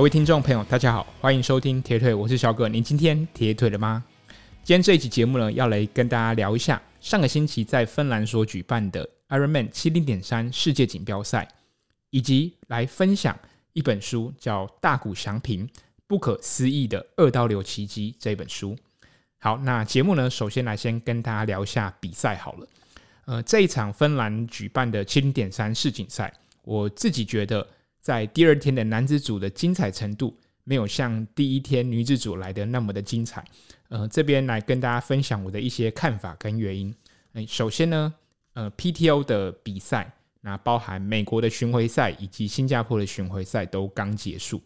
各位听众朋友，大家好，欢迎收听铁腿，我是小葛。您今天铁腿了吗？今天这一集节目呢，要来跟大家聊一下上个星期在芬兰所举办的 Ironman 七零点三世界锦标赛，以及来分享一本书，叫《大谷祥平不可思议的二刀流奇迹》这本书。好，那节目呢，首先来先跟大家聊一下比赛好了。呃，这一场芬兰举办的七零点三世锦赛，我自己觉得。在第二天的男子组的精彩程度，没有像第一天女子组来的那么的精彩。呃，这边来跟大家分享我的一些看法跟原因。哎，首先呢，呃，PTO 的比赛，那包含美国的巡回赛以及新加坡的巡回赛都刚结束。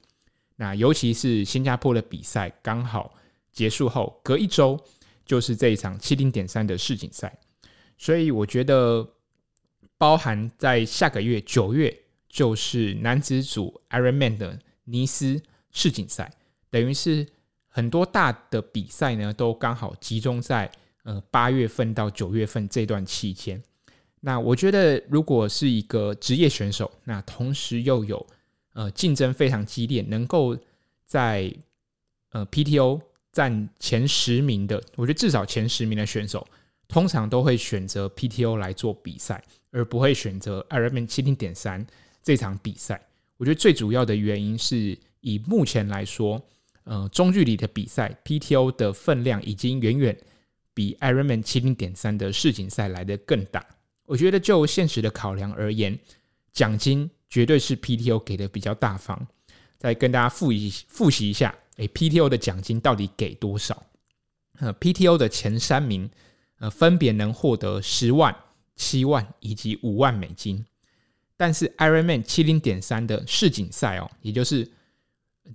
那尤其是新加坡的比赛刚好结束后，隔一周就是这一场七零点三的世锦赛，所以我觉得包含在下个月九月。就是男子组 Ironman 的尼斯世锦赛，等于是很多大的比赛呢，都刚好集中在呃八月份到九月份这段期间。那我觉得，如果是一个职业选手，那同时又有呃竞争非常激烈，能够在呃 PTO 占前十名的，我觉得至少前十名的选手，通常都会选择 PTO 来做比赛，而不会选择 Ironman 七零点三。这场比赛，我觉得最主要的原因是以目前来说，呃，中距离的比赛 PTO 的分量已经远远比 Ironman 七零点三的世锦赛来得更大。我觉得就现实的考量而言，奖金绝对是 PTO 给的比较大方。再跟大家复习复习一下，诶，PTO 的奖金到底给多少？呃，PTO 的前三名，呃，分别能获得十万、七万以及五万美金。但是 Ironman 七零点三的世锦赛哦，也就是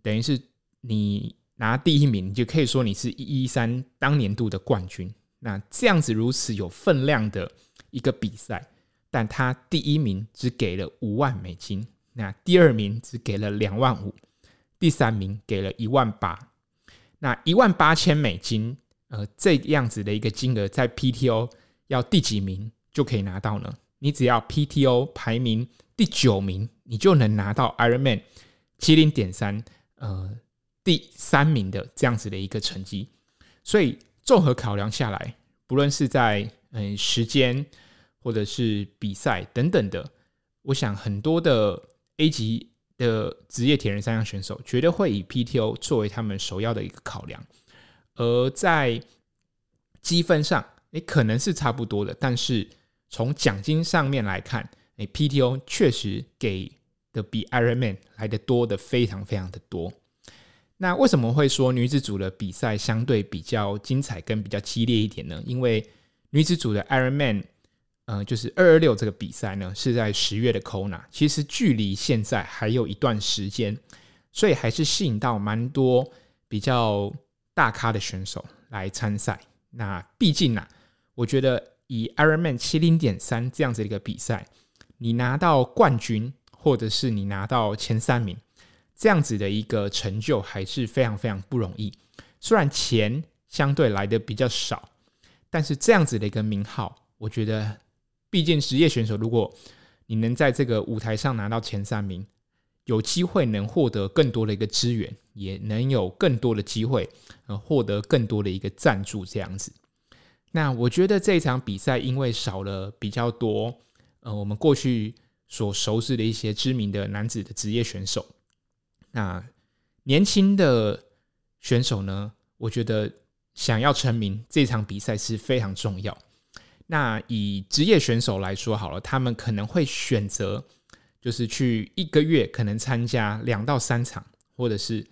等于是你拿第一名，你就可以说你是一一三当年度的冠军。那这样子如此有分量的一个比赛，但他第一名只给了五万美金，那第二名只给了两万五，第三名给了一万八。那一万八千美金，呃，这样子的一个金额，在 PTO 要第几名就可以拿到呢？你只要 PTO 排名第九名，你就能拿到 Ironman 七零点三，呃，第三名的这样子的一个成绩。所以综合考量下来，不论是在嗯时间或者是比赛等等的，我想很多的 A 级的职业铁人三项选手绝对会以 PTO 作为他们首要的一个考量。而在积分上，诶，可能是差不多的，但是。从奖金上面来看，诶，PTO 确实给的比 Ironman 来的多的非常非常的多。那为什么会说女子组的比赛相对比较精彩跟比较激烈一点呢？因为女子组的 Ironman，呃，就是二二六这个比赛呢，是在十月的 Kona，其实距离现在还有一段时间，所以还是吸引到蛮多比较大咖的选手来参赛。那毕竟呢、啊，我觉得。以 Ironman 七零点三这样子一个比赛，你拿到冠军，或者是你拿到前三名，这样子的一个成就还是非常非常不容易。虽然钱相对来的比较少，但是这样子的一个名号，我觉得，毕竟职业选手，如果你能在这个舞台上拿到前三名，有机会能获得更多的一个资源，也能有更多的机会，呃，获得更多的一个赞助，这样子。那我觉得这场比赛，因为少了比较多，呃，我们过去所熟知的一些知名的男子的职业选手，那年轻的选手呢，我觉得想要成名，这场比赛是非常重要。那以职业选手来说好了，他们可能会选择，就是去一个月可能参加两到三场，或者是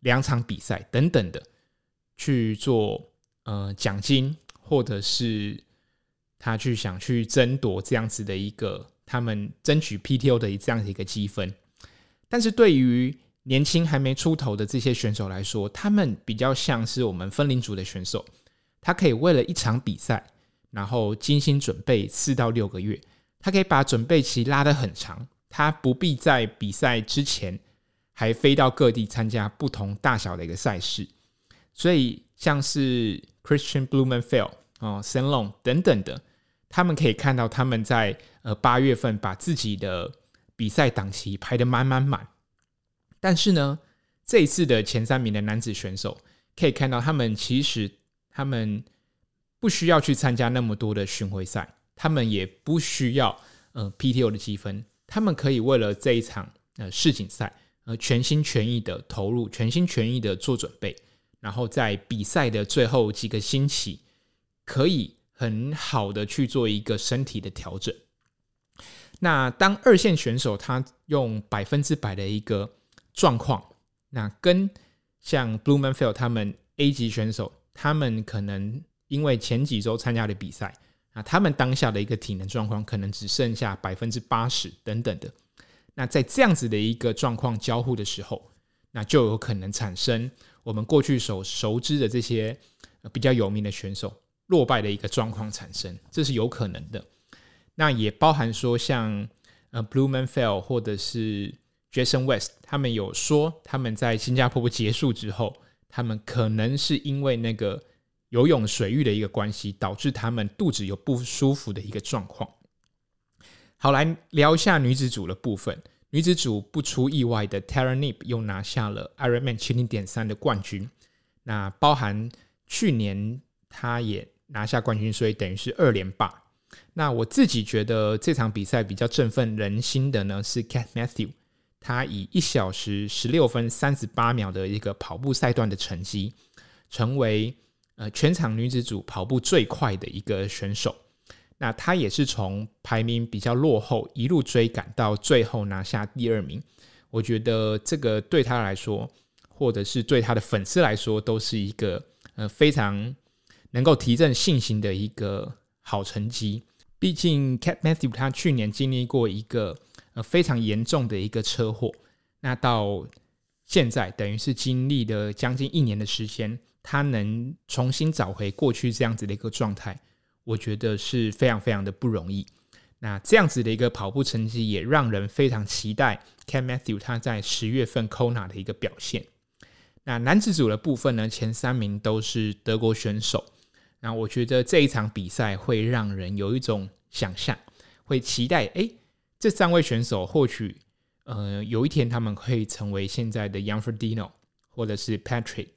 两场比赛等等的去做呃奖金。或者是他去想去争夺这样子的一个，他们争取 PTO 的这样的一个积分，但是对于年轻还没出头的这些选手来说，他们比较像是我们分龄组的选手，他可以为了一场比赛，然后精心准备四到六个月，他可以把准备期拉得很长，他不必在比赛之前还飞到各地参加不同大小的一个赛事，所以像是 Christian Blumenfeld。哦 Sam Long 等等的，他们可以看到他们在呃八月份把自己的比赛档期排得满满满，但是呢，这一次的前三名的男子选手，可以看到他们其实他们不需要去参加那么多的巡回赛，他们也不需要呃 PTO 的积分，他们可以为了这一场呃世锦赛呃全心全意的投入，全心全意的做准备，然后在比赛的最后几个星期，可以很好的去做一个身体的调整。那当二线选手他用百分之百的一个状况，那跟像 Blumenfeld 他们 A 级选手，他们可能因为前几周参加的比赛，啊，他们当下的一个体能状况可能只剩下百分之八十等等的。那在这样子的一个状况交互的时候，那就有可能产生我们过去所熟知的这些比较有名的选手落败的一个状况产生，这是有可能的。那也包含说，像呃，Blumenfeld 或者是 Jason West，他们有说他们在新加坡结束之后，他们可能是因为那个游泳水域的一个关系，导致他们肚子有不舒服的一个状况。好，来聊一下女子组的部分。女子组不出意外的，Tara Nip 又拿下了 Ironman 七零点三的冠军。那包含去年她也拿下冠军，所以等于是二连霸。那我自己觉得这场比赛比较振奋人心的呢，是 Cat Matthew，他以一小时十六分三十八秒的一个跑步赛段的成绩，成为呃全场女子组跑步最快的一个选手。那他也是从排名比较落后一路追赶到最后拿下第二名。我觉得这个对他来说，或者是对他的粉丝来说，都是一个呃非常能够提振信心的一个好成绩。毕竟，Cat Matthew 他去年经历过一个呃非常严重的一个车祸，那到现在等于是经历了将近一年的时间，他能重新找回过去这样子的一个状态，我觉得是非常非常的不容易。那这样子的一个跑步成绩，也让人非常期待 Cat Matthew 他在十月份 Kona 的一个表现。那男子组的部分呢，前三名都是德国选手。那我觉得这一场比赛会让人有一种想象，会期待，哎，这三位选手或许，呃，有一天他们会成为现在的 Jan Frodeno，或者是 Patrick，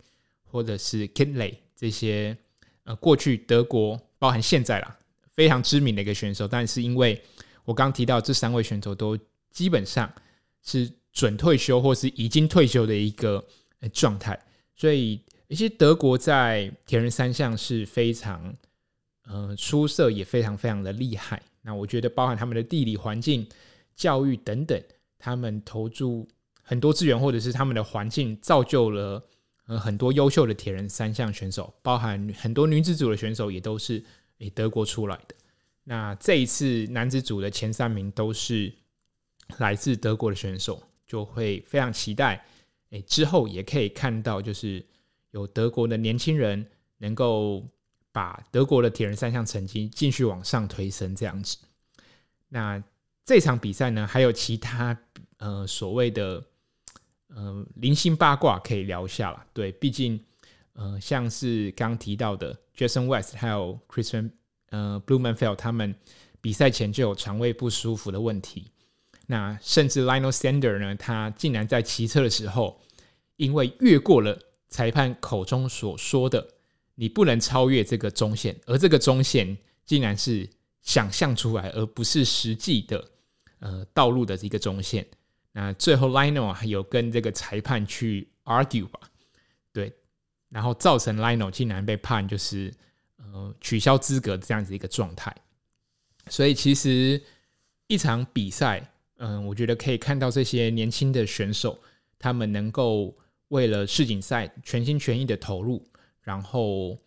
或者是 Kinley 这些，呃，过去德国包含现在啦非常知名的一个选手，但是因为我刚提到这三位选手都基本上是准退休或是已经退休的一个状态，所以。一些德国在铁人三项是非常呃出色，也非常非常的厉害。那我觉得，包含他们的地理环境、教育等等，他们投注很多资源，或者是他们的环境，造就了呃很多优秀的铁人三项选手。包含很多女子组的选手也都是诶德国出来的。那这一次男子组的前三名都是来自德国的选手，就会非常期待。诶，之后也可以看到就是。有德国的年轻人能够把德国的铁人三项成绩继续往上推升，这样子。那这场比赛呢，还有其他呃所谓的呃零星八卦可以聊一下啦。对，毕竟呃像是刚提到的 Jason West 还有 Christian 呃 Blumenfeld 他们比赛前就有肠胃不舒服的问题。那甚至 Lionel Sanders 呢，他竟然在骑车的时候，因为越过了。裁判口中所说的，你不能超越这个中线，而这个中线竟然是想象出来，而不是实际的呃道路的一个中线。那最后 Lionel 还有跟这个裁判去 argue 吧，对，然后造成 Lionel 竟然被判就是呃取消资格这样子一个状态。所以其实一场比赛，嗯、我觉得可以看到这些年轻的选手，他们能够。为了世锦赛全心全意的投入，然后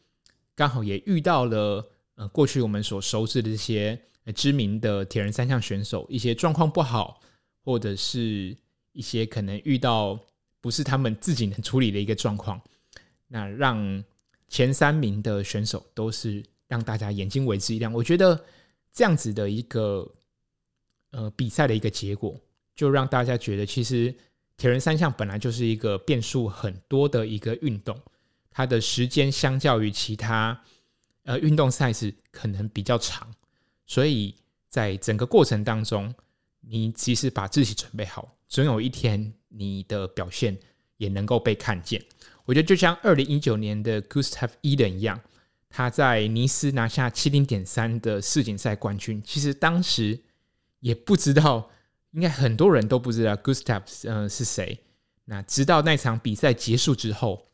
刚好也遇到了呃过去我们所熟知的这些知名的铁人三项选手，一些状况不好，或者是一些可能遇到不是他们自己能处理的一个状况，那让前三名的选手都是让大家眼睛为之一亮。我觉得这样子的一个呃比赛的一个结果，就让大家觉得其实。铁人三项本来就是一个变数很多的一个运动，它的时间相较于其他呃运动赛事可能比较长，所以在整个过程当中，你其实把自己准备好，总有一天你的表现也能够被看见。我觉得就像二零一九年的 Gustav Eden 一样，他在尼斯拿下七零点三的世锦赛冠军，其实当时也不知道，应该很多人都不知道 Gustav 呃是谁。那直到那场比赛结束之后，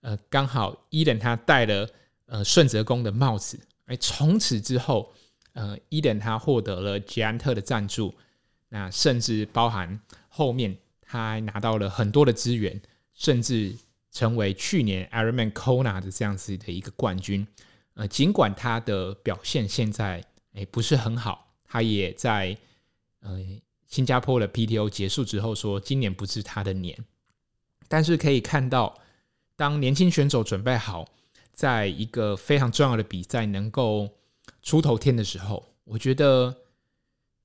呃，刚好 Iden 他戴了呃顺泽宫的帽子，哎，从此之后，呃，Iden 他获得了捷安特的赞助，那甚至包含后面他拿到了很多的资源，甚至成为去年 Ironman Kona 的这样子的一个冠军。呃，尽管他的表现现在哎不是很好，他也在呃新加坡的 PTO 结束之后说，今年不是他的年。但是可以看到，当年轻选手准备好，在一个非常重要的比赛能够出头天的时候，我觉得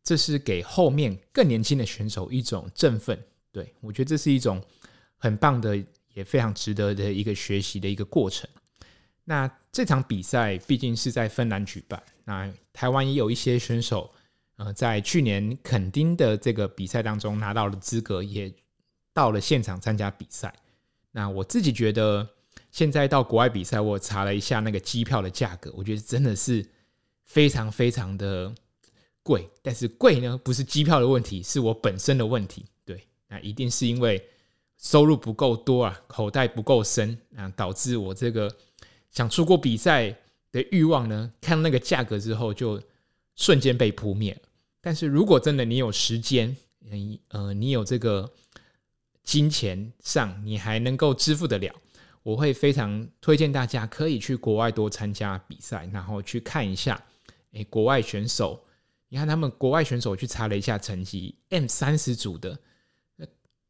这是给后面更年轻的选手一种振奋。对，我觉得这是一种很棒的，也非常值得的一个学习的一个过程。那这场比赛毕竟是在芬兰举办，那台湾也有一些选手，呃，在去年垦丁的这个比赛当中拿到了资格，也。到了现场参加比赛，那我自己觉得，现在到国外比赛，我查了一下那个机票的价格，我觉得真的是非常非常的贵。但是贵呢，不是机票的问题，是我本身的问题。对，那一定是因为收入不够多啊，口袋不够深啊，导致我这个想出国比赛的欲望呢，看那个价格之后就瞬间被扑灭了。但是如果真的你有时间，你呃，你有这个。金钱上你还能够支付得了，我会非常推荐大家可以去国外多参加比赛，然后去看一下，诶，国外选手，你看他们国外选手去查了一下成绩，M 三十组的，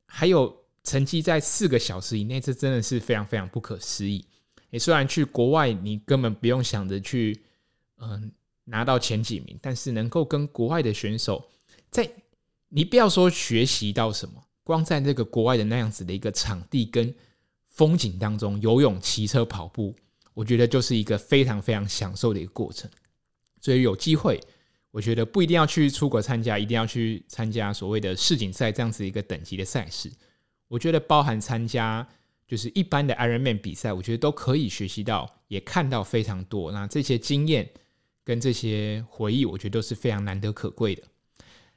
还有成绩在四个小时以内，这真的是非常非常不可思议。你，虽然去国外你根本不用想着去，嗯，拿到前几名，但是能够跟国外的选手在，你不要说学习到什么。光在那个国外的那样子的一个场地跟风景当中游泳、骑车、跑步，我觉得就是一个非常非常享受的一个过程。所以有机会，我觉得不一定要去出国参加，一定要去参加所谓的世锦赛这样子一个等级的赛事。我觉得包含参加就是一般的 Ironman 比赛，我觉得都可以学习到，也看到非常多。那这些经验跟这些回忆，我觉得都是非常难得可贵的。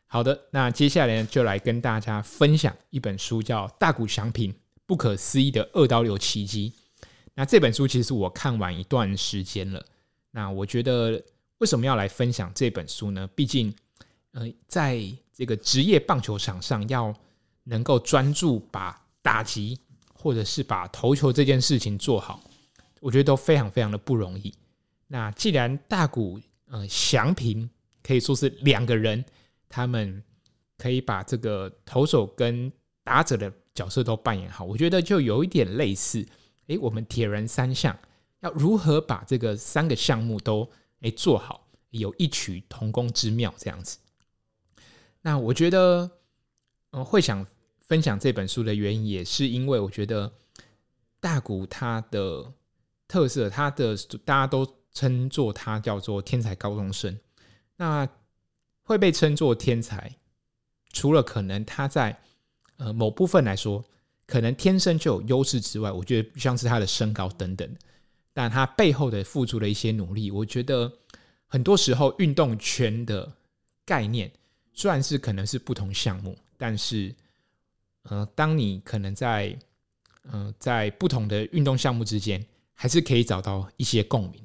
好的，那接下来，就来跟大家分享一本书，叫《大谷翔平不可思议的二刀流奇迹》。那这本书其实我看完一段时间了。那我觉得为什么要来分享这本书呢？毕竟，呃，在这个职业棒球场上，要能够专注把打击或者是把投球这件事情做好，我觉得都非常非常的不容易。那既然大谷呃翔平可以说是两个人。他们可以把这个投手跟打者的角色都扮演好，我觉得就有一点类似。诶，我们铁人三项要如何把这个三个项目都诶做好，有异曲同工之妙这样子。那我觉得，嗯，会想分享这本书的原因，也是因为我觉得大谷他的特色，他的大家都称作他叫做天才高中生。那会被称作天才，除了可能他在呃某部分来说，可能天生就有优势之外，我觉得像是他的身高等等，但他背后的付出的一些努力，我觉得很多时候运动圈的概念虽然是可能是不同项目，但是呃，当你可能在呃在不同的运动项目之间，还是可以找到一些共鸣。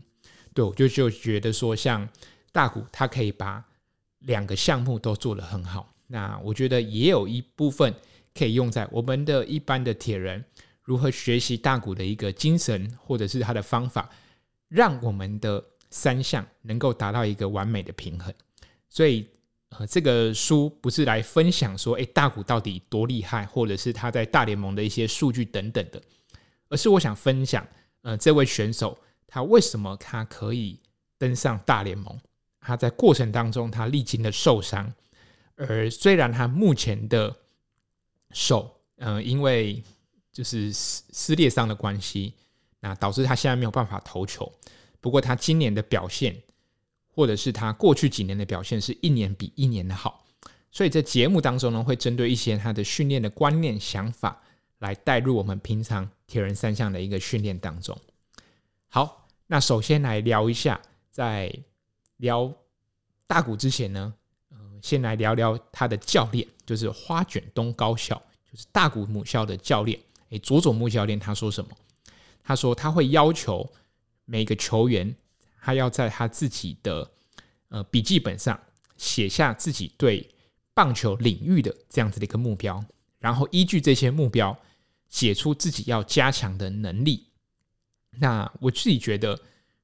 对，我就就觉得说，像大谷他可以把两个项目都做得很好，那我觉得也有一部分可以用在我们的一般的铁人如何学习大谷的一个精神，或者是他的方法，让我们的三项能够达到一个完美的平衡。所以，呃，这个书不是来分享说，诶，大谷到底多厉害，或者是他在大联盟的一些数据等等的，而是我想分享，呃，这位选手他为什么他可以登上大联盟。他在过程当中，他历经了受伤，而虽然他目前的手，呃，因为就是撕撕裂伤的关系，那导致他现在没有办法投球。不过他今年的表现，或者是他过去几年的表现，是一年比一年的好。所以在节目当中呢，会针对一些他的训练的观念、想法，来带入我们平常铁人三项的一个训练当中。好，那首先来聊一下，在聊大谷之前呢，呃，先来聊聊他的教练，就是花卷东高校，就是大谷母校的教练。佐佐木教练他说什么？他说他会要求每个球员，他要在他自己的呃笔记本上写下自己对棒球领域的这样子的一个目标，然后依据这些目标写出自己要加强的能力。那我自己觉得，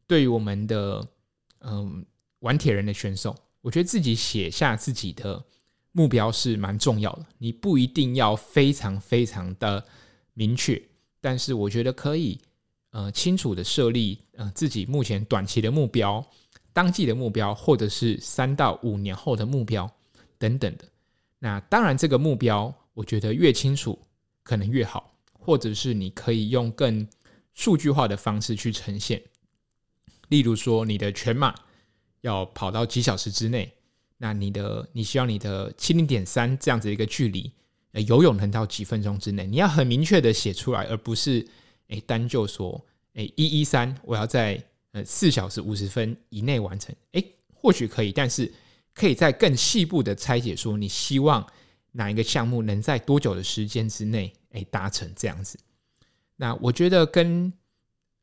对于我们的嗯玩铁人的选手，我觉得自己写下自己的目标是蛮重要的。你不一定要非常非常的明确，但是我觉得可以呃清楚的设立呃自己目前短期的目标、当季的目标，或者是三到五年后的目标等等的。那当然，这个目标我觉得越清楚可能越好，或者是你可以用更数据化的方式去呈现，例如说你的全马要跑到几小时之内，那你的你需要你的七零点三这样子一个距离，游泳能到几分钟之内，你要很明确的写出来，而不是诶单就说诶一一三我要在呃四小时五十分以内完成，诶或许可以，但是可以在更细部的拆解说你希望哪一个项目能在多久的时间之内诶达成这样子。那我觉得跟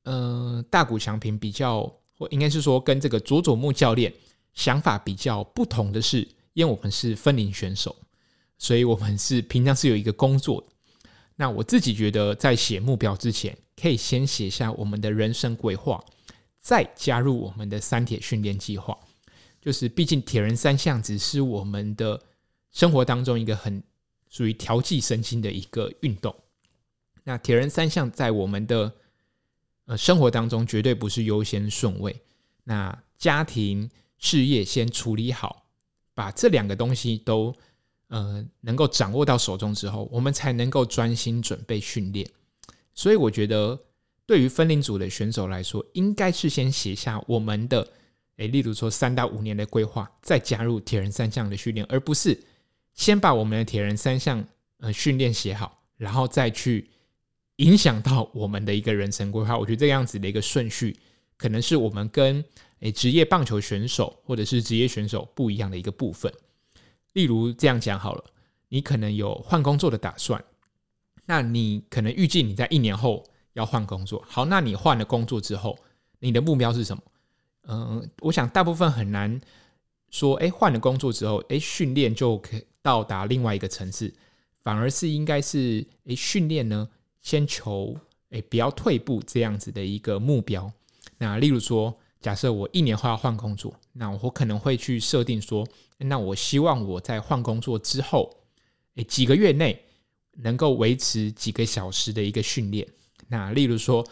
呃大谷翔平比较，或应该是说跟这个佐佐木教练想法比较不同的是，因为我们是分龄选手，所以我们是平常是有一个工作。那我自己觉得，在写目标之前，可以先写下我们的人生规划，再加入我们的三铁训练计划。就是毕竟铁人三项只是我们的生活当中一个很属于调剂身心的一个运动。那铁人三项在我们的呃生活当中绝对不是优先顺位。那家庭事业先处理好，把这两个东西都呃能够掌握到手中之后，我们才能够专心准备训练。所以我觉得，对于分龄组的选手来说，应该是先写下我们的诶，例如说三到五年的规划，再加入铁人三项的训练，而不是先把我们的铁人三项呃训练写好，然后再去。影响到我们的一个人生规划，我觉得这样子的一个顺序，可能是我们跟诶职业棒球选手或者是职业选手不一样的一个部分。例如这样讲好了，你可能有换工作的打算，那你可能预计你在一年后要换工作。好，那你换了工作之后，你的目标是什么？嗯，我想大部分很难说，诶，换了工作之后，诶，训练就可以到达另外一个层次，反而是应该是诶，训练呢？先求诶不要退步这样子的一个目标。那例如说，假设我一年后要换工作，那我可能会去设定说，那我希望我在换工作之后，诶几个月内能够维持几个小时的一个训练。那例如说，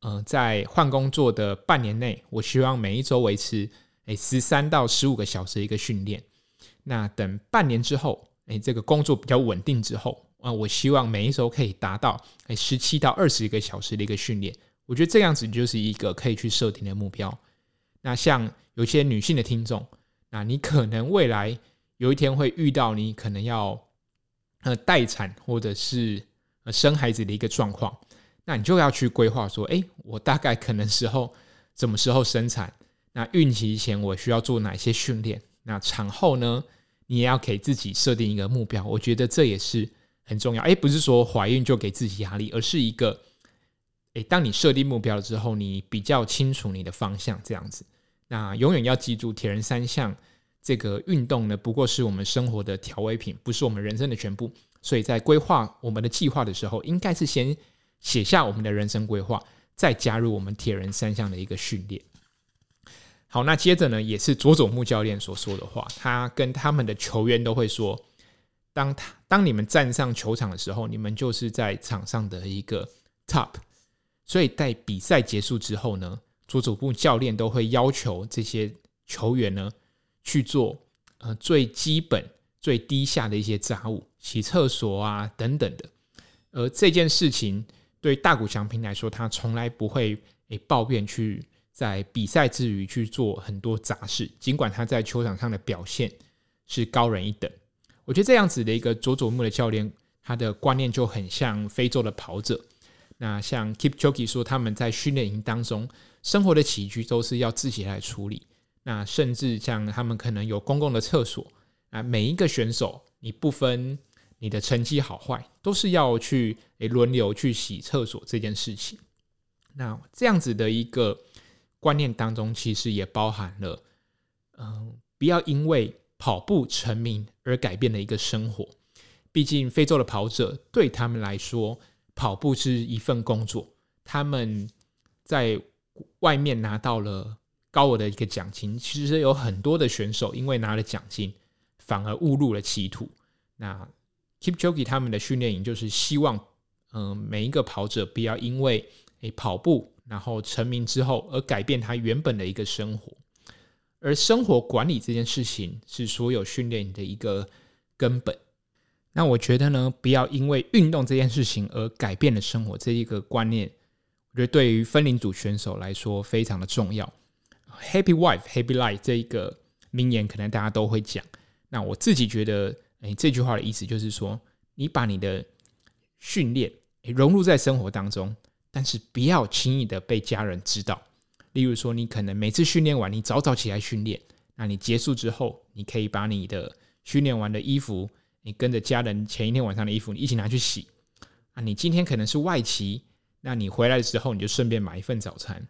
呃，在换工作的半年内，我希望每一周维持诶十三到十五个小时的一个训练。那等半年之后，诶这个工作比较稳定之后。啊，我希望每一周可以达到诶十七到二十一个小时的一个训练，我觉得这样子就是一个可以去设定的目标。那像有些女性的听众，那你可能未来有一天会遇到你可能要呃待产或者是呃生孩子的一个状况，那你就要去规划说，诶，我大概可能时候什么时候生产？那孕期前我需要做哪些训练？那产后呢，你也要给自己设定一个目标。我觉得这也是。很重要，诶，不是说怀孕就给自己压力，而是一个，诶，当你设定目标了之后，你比较清楚你的方向，这样子。那永远要记住，铁人三项这个运动呢，不过是我们生活的调味品，不是我们人生的全部。所以在规划我们的计划的时候，应该是先写下我们的人生规划，再加入我们铁人三项的一个训练。好，那接着呢，也是佐佐木教练所说的话，他跟他们的球员都会说。当他当你们站上球场的时候，你们就是在场上的一个 top。所以在比赛结束之后呢，佐佐木教练都会要求这些球员呢去做呃最基本、最低下的一些杂物，洗厕所啊等等的。而这件事情对大谷翔平来说，他从来不会诶抱怨去在比赛之余去做很多杂事，尽管他在球场上的表现是高人一等。我觉得这样子的一个佐佐木的教练，他的观念就很像非洲的跑者。那像 Kipchoge 说，他们在训练营当中生活的起居都是要自己来处理。那甚至像他们可能有公共的厕所啊，每一个选手你不分你的成绩好坏，都是要去诶轮流去洗厕所这件事情。那这样子的一个观念当中，其实也包含了，嗯，不要因为跑步成名而改变了一个生活。毕竟非洲的跑者对他们来说，跑步是一份工作，他们在外面拿到了高额的一个奖金。其实有很多的选手因为拿了奖金，反而误入了歧途。那 Keep j o k i 他们的训练营就是希望，嗯，每一个跑者不要因为诶跑步然后成名之后而改变他原本的一个生活。而生活管理这件事情是所有训练营的一个根本。那我觉得呢，不要因为运动这件事情而改变了生活这一个观念，我觉得对于分龄组选手来说非常的重要。Happy wife, happy life 这一个名言可能大家都会讲。那我自己觉得，诶，这句话的意思就是说，你把你的训练融入在生活当中，但是不要轻易的被家人知道。例如说，你可能每次训练完，你早早起来训练，那你结束之后，你可以把你的训练完的衣服。你跟着家人前一天晚上的衣服，你一起拿去洗啊！你今天可能是外企，那你回来的时候你就顺便买一份早餐，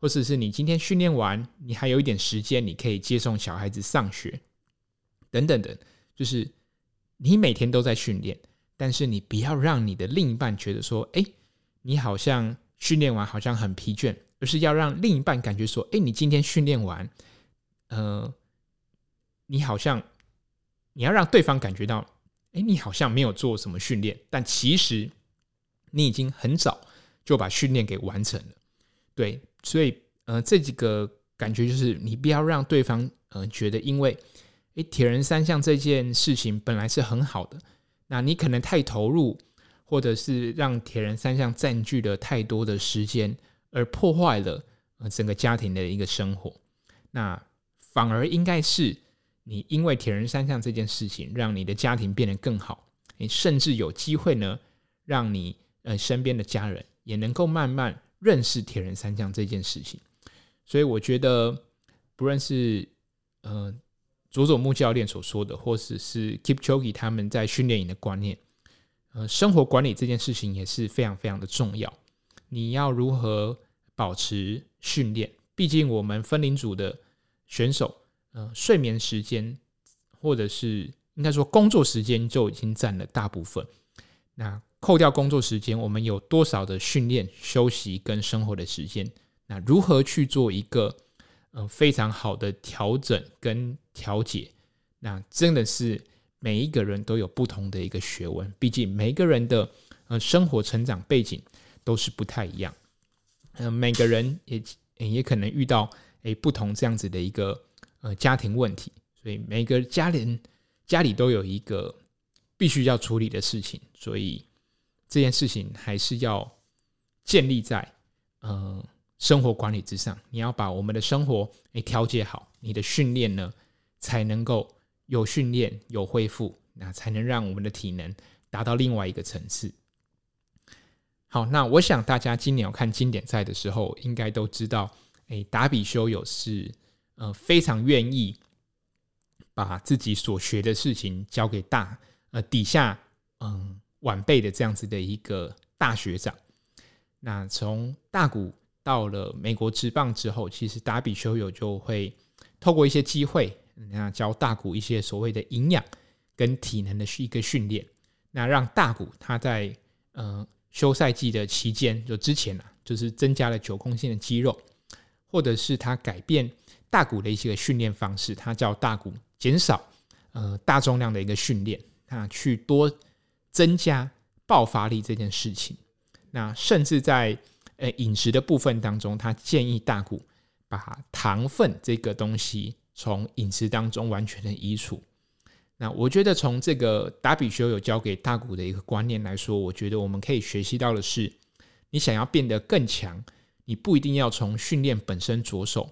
或者是你今天训练完，你还有一点时间，你可以接送小孩子上学，等等等。就是你每天都在训练，但是你不要让你的另一半觉得说，哎，你好像训练完好像很疲倦，而是要让另一半感觉说，哎，你今天训练完，呃，你好像。你要让对方感觉到，哎，你好像没有做什么训练，但其实你已经很早就把训练给完成了。对，所以呃，这几个感觉就是你不要让对方呃觉得，因为哎，铁人三项这件事情本来是很好的，那你可能太投入，或者是让铁人三项占据了太多的时间，而破坏了呃整个家庭的一个生活。那反而应该是。你因为铁人三项这件事情，让你的家庭变得更好，你甚至有机会呢，让你呃身边的家人也能够慢慢认识铁人三项这件事情。所以我觉得，不论是呃佐佐木教练所说的，或者是 Kipchoge 他们在训练营的观念，呃，生活管理这件事情也是非常非常的重要。你要如何保持训练？毕竟我们分龄组的选手。呃，睡眠时间，或者是应该说工作时间就已经占了大部分。那扣掉工作时间，我们有多少的训练、休息跟生活的时间？那如何去做一个呃非常好的调整跟调节？那真的是每一个人都有不同的一个学问。毕竟每个人的呃生活成长背景都是不太一样。嗯、每个人也也可能遇到诶不同这样子的一个。呃，家庭问题，所以每个家人家里都有一个必须要处理的事情，所以这件事情还是要建立在呃生活管理之上。你要把我们的生活诶调节好，你的训练呢才能够有训练有恢复，那才能让我们的体能达到另外一个层次。好，那我想大家今年有看经典赛的时候，应该都知道，诶，达比修有是。呃，非常愿意把自己所学的事情交给大呃底下嗯晚辈的这样子的一个大学长。那从大谷到了美国职棒之后，其实达比修有就会透过一些机会，那教大谷一些所谓的营养跟体能的一个训练，那让大谷他在呃休赛季的期间，就之前啊，就是增加了九公斤的肌肉，或者是他改变。大谷的一些训练方式，他叫大谷减少呃大重量的一个训练，那去多增加爆发力这件事情。那甚至在呃饮食的部分当中，他建议大谷把糖分这个东西从饮食当中完全的移除。那我觉得从这个达比修有教给大谷的一个观念来说，我觉得我们可以学习到的是，你想要变得更强，你不一定要从训练本身着手。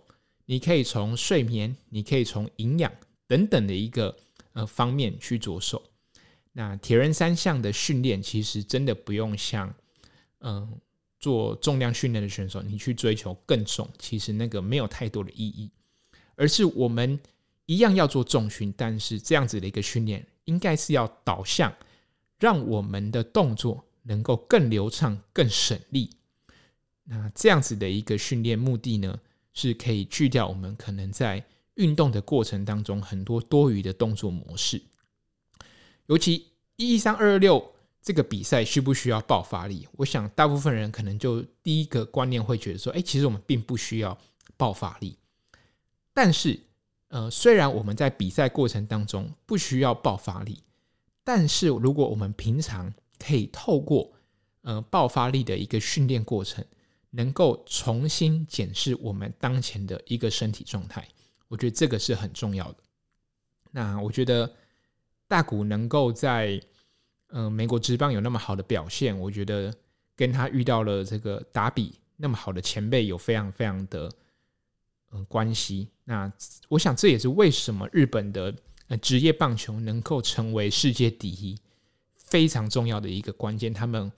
你可以从睡眠，你可以从营养等等的一个呃方面去着手。那铁人三项的训练其实真的不用像嗯做重量训练的选手，你去追求更重，其实那个没有太多的意义，而是我们一样要做重训，但是这样子的一个训练应该是要导向让我们的动作能够更流畅、更省力。那这样子的一个训练目的呢，是可以去掉我们可能在运动的过程当中很多多余的动作模式。尤其一三二二六这个比赛需不需要爆发力？我想大部分人可能就第一个观念会觉得说，哎，其实我们并不需要爆发力。但是，呃，虽然我们在比赛过程当中不需要爆发力，但是如果我们平常可以透过呃爆发力的一个训练过程，能够重新检视我们当前的一个身体状态，我觉得这个是很重要的。那我觉得大谷能够在呃美国职棒有那么好的表现，我觉得跟他遇到了这个达比那么好的前辈有非常非常的嗯、呃、关系。那我想这也是为什么日本的呃职业棒球能够成为世界第一非常重要的一个关键。他们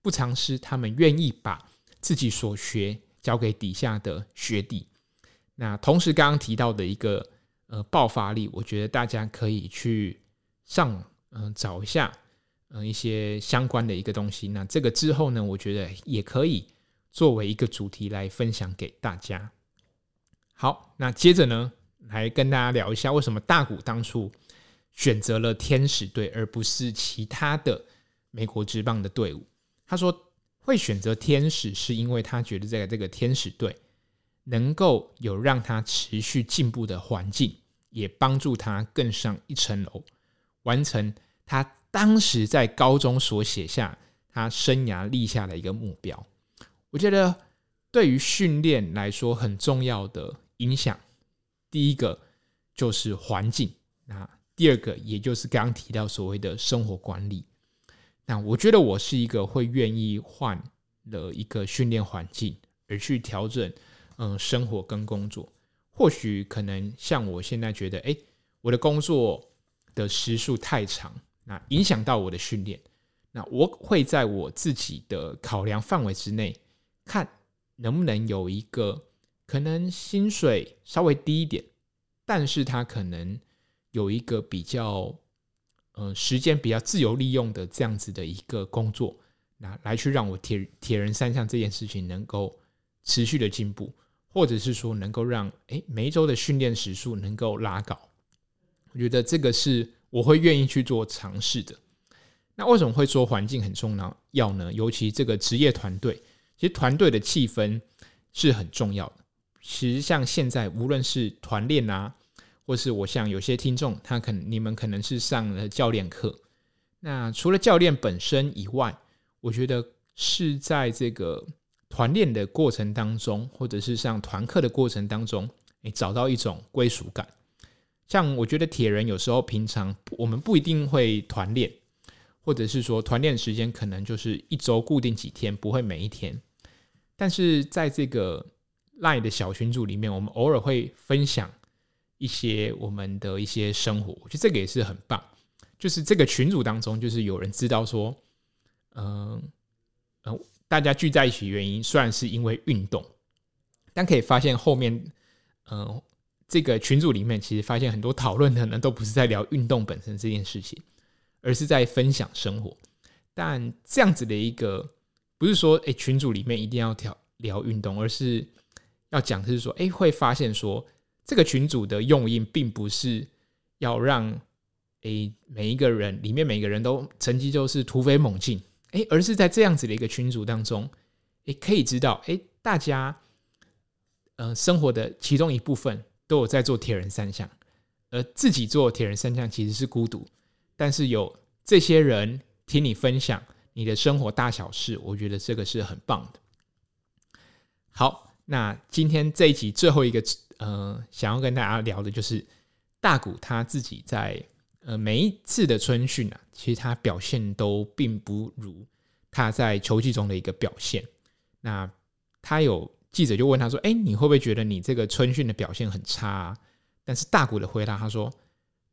不藏私，他们愿意把自己所学交给底下的学弟。那同时刚刚提到的一个呃爆发力，我觉得大家可以去上嗯、找一下嗯、一些相关的一个东西。那这个之后呢，我觉得也可以作为一个主题来分享给大家。好，那接着呢，来跟大家聊一下为什么大谷当初选择了天使队而不是其他的美国职棒的队伍。他说。会选择天使，是因为他觉得在这个天使队能够有让他持续进步的环境，也帮助他更上一层楼，完成他当时在高中所写下他生涯立下的一个目标。我觉得对于训练来说很重要的影响，第一个就是环境，那第二个也就是刚刚提到所谓的生活管理。那我觉得我是一个会愿意换的一个训练环境，而去调整嗯生活跟工作。或许可能像我现在觉得，哎，我的工作的时数太长，那影响到我的训练。那我会在我自己的考量范围之内，看能不能有一个可能薪水稍微低一点，但是它可能有一个比较。呃，时间比较自由利用的这样子的一个工作，那来去让我铁铁人三项这件事情能够持续的进步，或者是说能够让诶每一周的训练时数能够拉高，我觉得这个是我会愿意去做尝试的。那为什么会说环境很重要呢？尤其这个职业团队，其实团队的气氛是很重要的。其实像现在无论是团练啊。或是我像有些听众，他可能你们可能是上了教练课，那除了教练本身以外，我觉得是在这个团练的过程当中，或者是上团课的过程当中，你，找到一种归属感。像我觉得铁人有时候平常我们不一定会团练，或者是说团练时间可能就是一周固定几天，不会每一天。但是在这个 LINE 的小群组里面，我们偶尔会分享。一些我们的一些生活，我觉得这个也是很棒。就是这个群组当中，就是有人知道说，嗯、嗯、大家聚在一起原因虽然是因为运动，但可以发现后面，嗯、这个群组里面其实发现很多讨论的呢，都不是在聊运动本身这件事情，而是在分享生活。但这样子的一个，不是说诶群组里面一定要聊聊运动，而是要讲的是说，诶会发现说。这个群组的用意并不是要让诶每一个人里面每个人都成绩就是突飞猛进，诶，而是在这样子的一个群组当中，诶，可以知道，诶，大家呃生活的其中一部分都有在做铁人三项，而自己做铁人三项其实是孤独，但是有这些人听你分享你的生活大小事，我觉得这个是很棒的。好，那今天这一集最后一个。呃，想要跟大家聊的就是大谷他自己在呃每一次的春训啊，其实他表现都并不如他在球季中的一个表现。那他有记者就问他说：“哎，你会不会觉得你这个春训的表现很差啊？”但是大谷的回答他说：“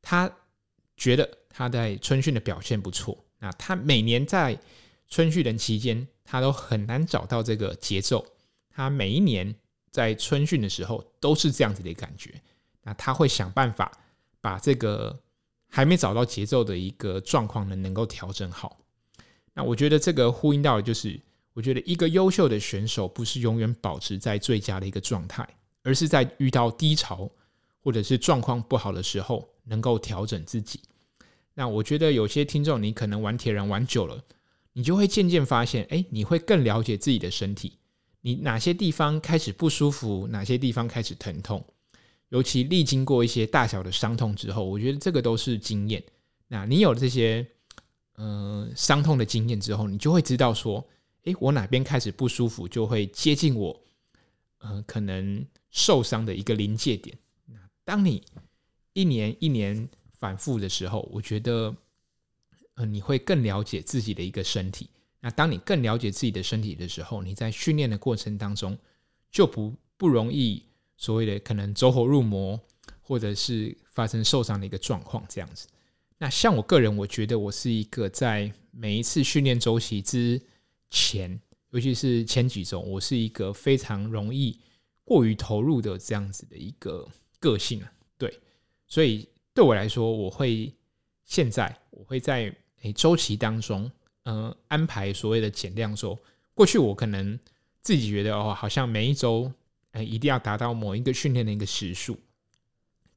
他觉得他在春训的表现不错。那他每年在春训的期间，他都很难找到这个节奏。他每一年在春训的时候都是这样子的感觉。那他会想办法把这个还没找到节奏的一个状况呢，能够调整好。那我觉得这个呼应到的就是，我觉得一个优秀的选手不是永远保持在最佳的一个状态，而是在遇到低潮或者是状况不好的时候，能够调整自己。那我觉得有些听众，你可能玩铁人玩久了，你就会渐渐发现，哎，你会更了解自己的身体，你哪些地方开始不舒服，哪些地方开始疼痛，尤其历经过一些大小的伤痛之后，我觉得这个都是经验。那你有这些，呃，伤痛的经验之后，你就会知道说，哎，我哪边开始不舒服，就会接近我，呃，可能受伤的一个临界点。那当你一年一年。反复的时候，我觉得，呃，你会更了解自己的一个身体。那当你更了解自己的身体的时候，你在训练的过程当中就不不容易所谓的可能走火入魔，或者是发生受伤的一个状况这样子。那像我个人，我觉得我是一个在每一次训练周期之前，尤其是前几周，我是一个非常容易过于投入的这样子的一个个性啊。对，所以。对我来说，我会现在我会在诶周期当中，嗯、呃，安排所谓的减量周。过去我可能自己觉得哦，好像每一周呃一定要达到某一个训练的一个时数，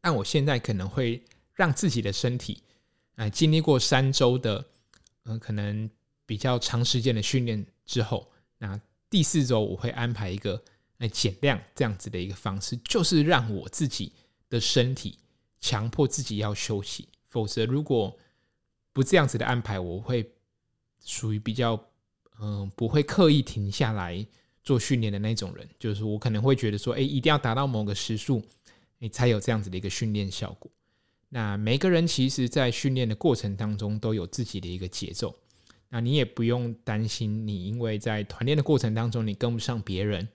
但我现在可能会让自己的身体，哎，经历过三周的嗯、呃，可能比较长时间的训练之后，那第四周我会安排一个来减量这样子的一个方式，就是让我自己的身体。强迫自己要休息，否则如果不这样子的安排，我会属于比较嗯、不会刻意停下来做训练的那种人。就是我可能会觉得说，哎，一定要达到某个时速，你才有这样子的一个训练效果。那每个人其实，在训练的过程当中都有自己的一个节奏。那你也不用担心，你因为在团练的过程当中你跟不上别人，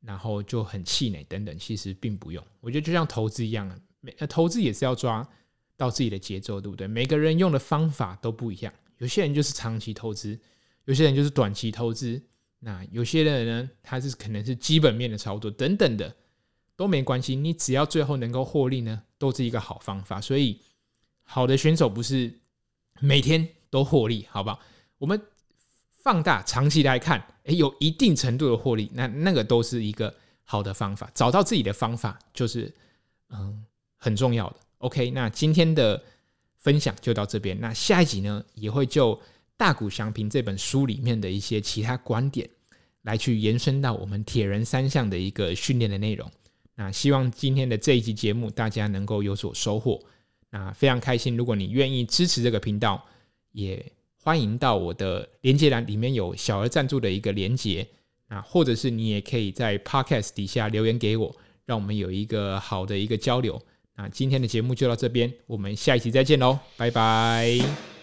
然后就很气馁等等。其实并不用，我觉得就像投资一样。每投资也是要抓到自己的节奏，对不对？每个人用的方法都不一样，有些人就是长期投资，有些人就是短期投资。那有些人呢，他是可能是基本面的操作等等的都没关系，你只要最后能够获利呢，都是一个好方法。所以，好的选手不是每天都获利，好不好？我们放大长期来看，诶，有一定程度的获利，那那个都是一个好的方法。找到自己的方法，就是嗯。很重要的，OK，那今天的分享就到这边。那下一集呢，也会就《大谷翔平》这本书里面的一些其他观点，来去延伸到我们铁人三项的一个训练的内容。那希望今天的这一集节目大家能够有所收获。那非常开心，如果你愿意支持这个频道，也欢迎到我的连接栏里面有小额赞助的一个连接。那或者是你也可以在 Podcast 底下留言给我，让我们有一个好的一个交流。啊今天的节目就到这边，我们下一期再见喽，拜拜。